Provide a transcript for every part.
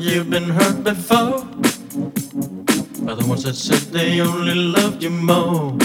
you've been hurt before by the ones that said they only loved you more.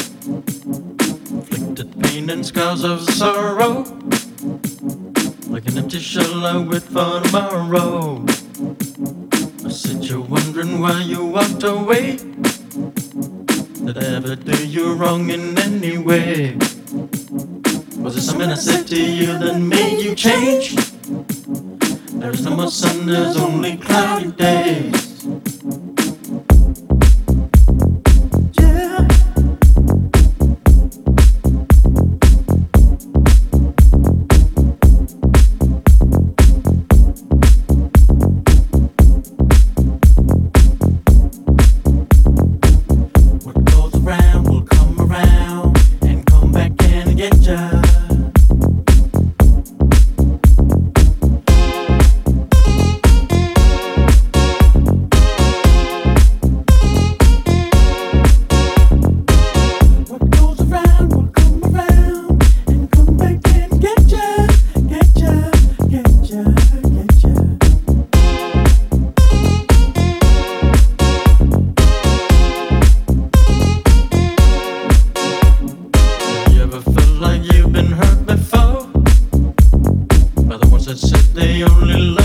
been hurt before by the ones that said they only love.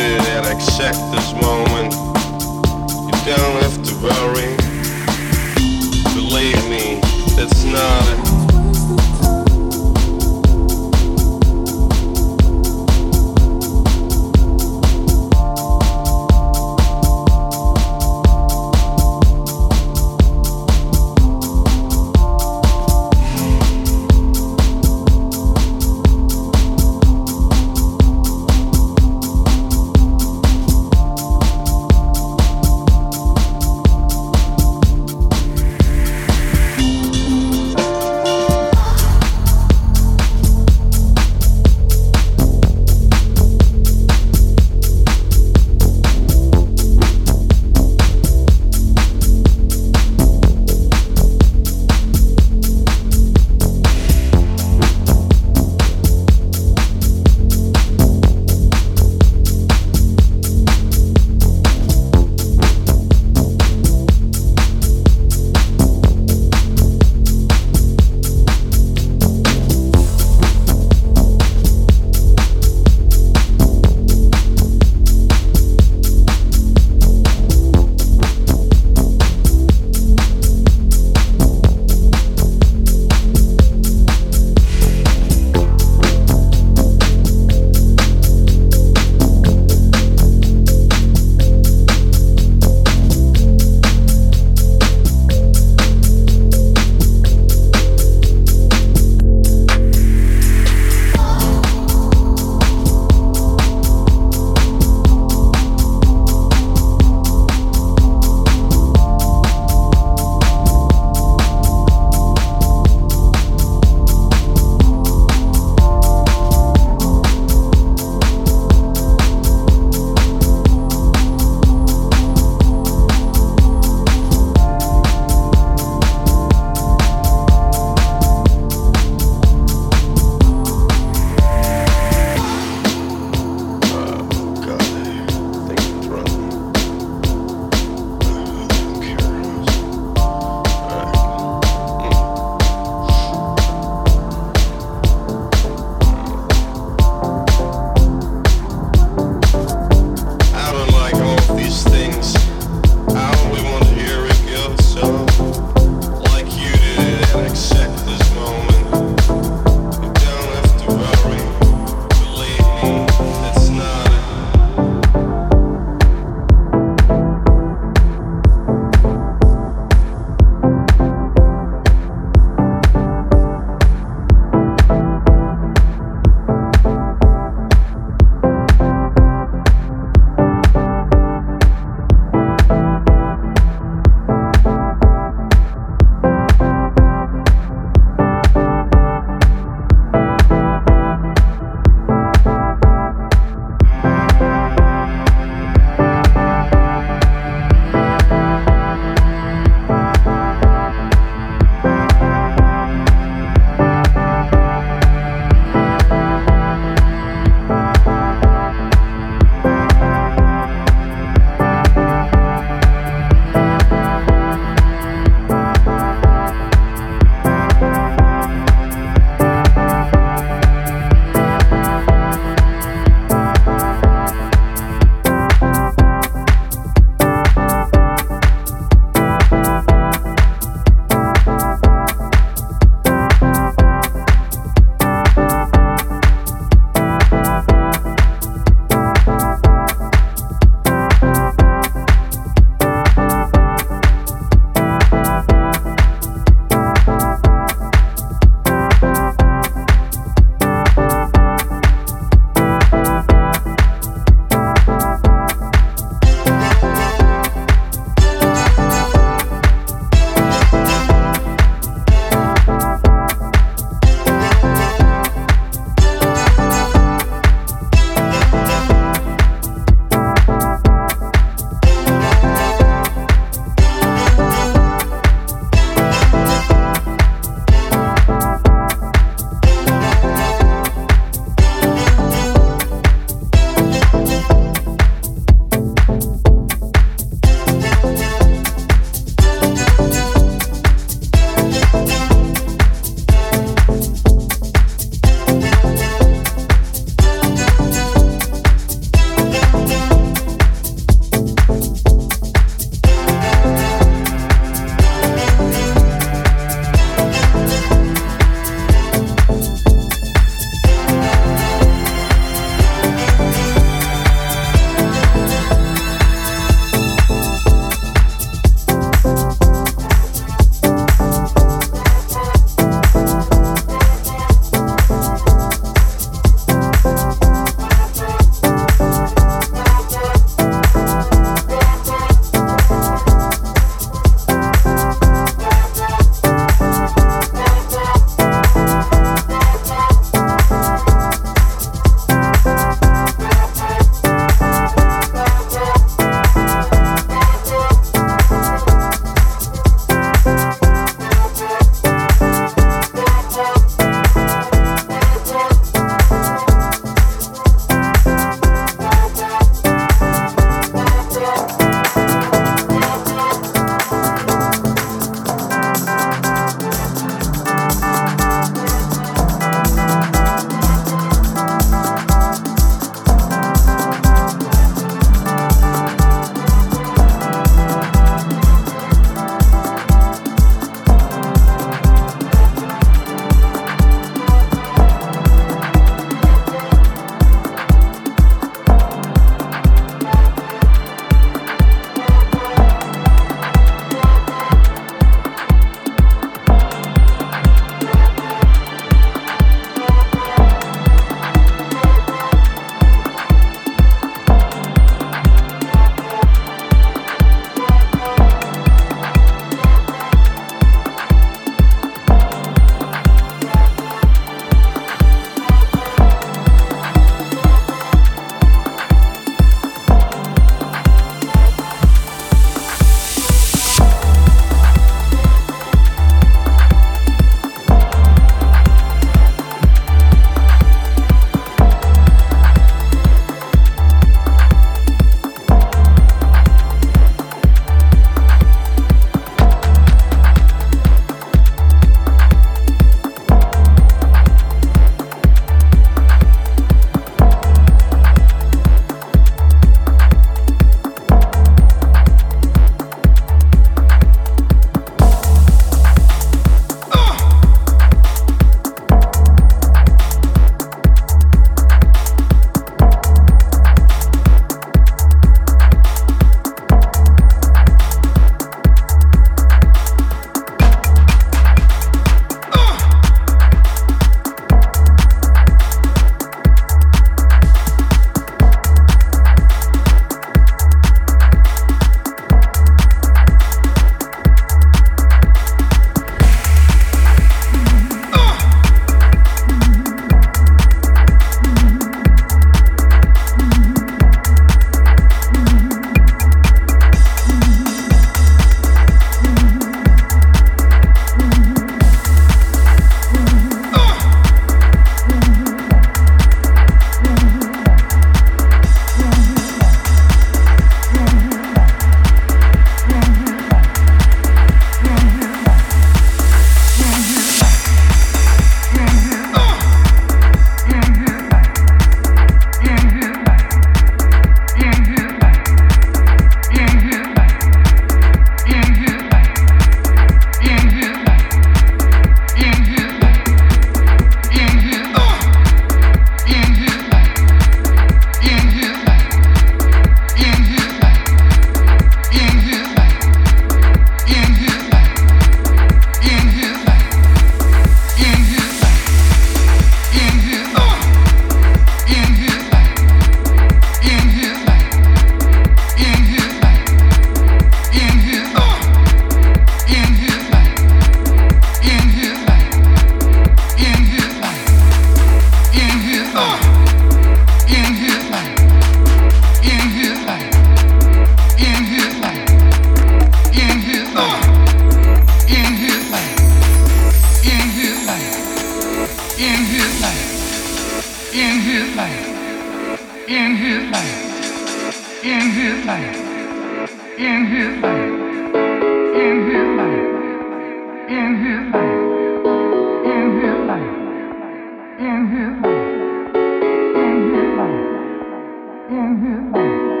in his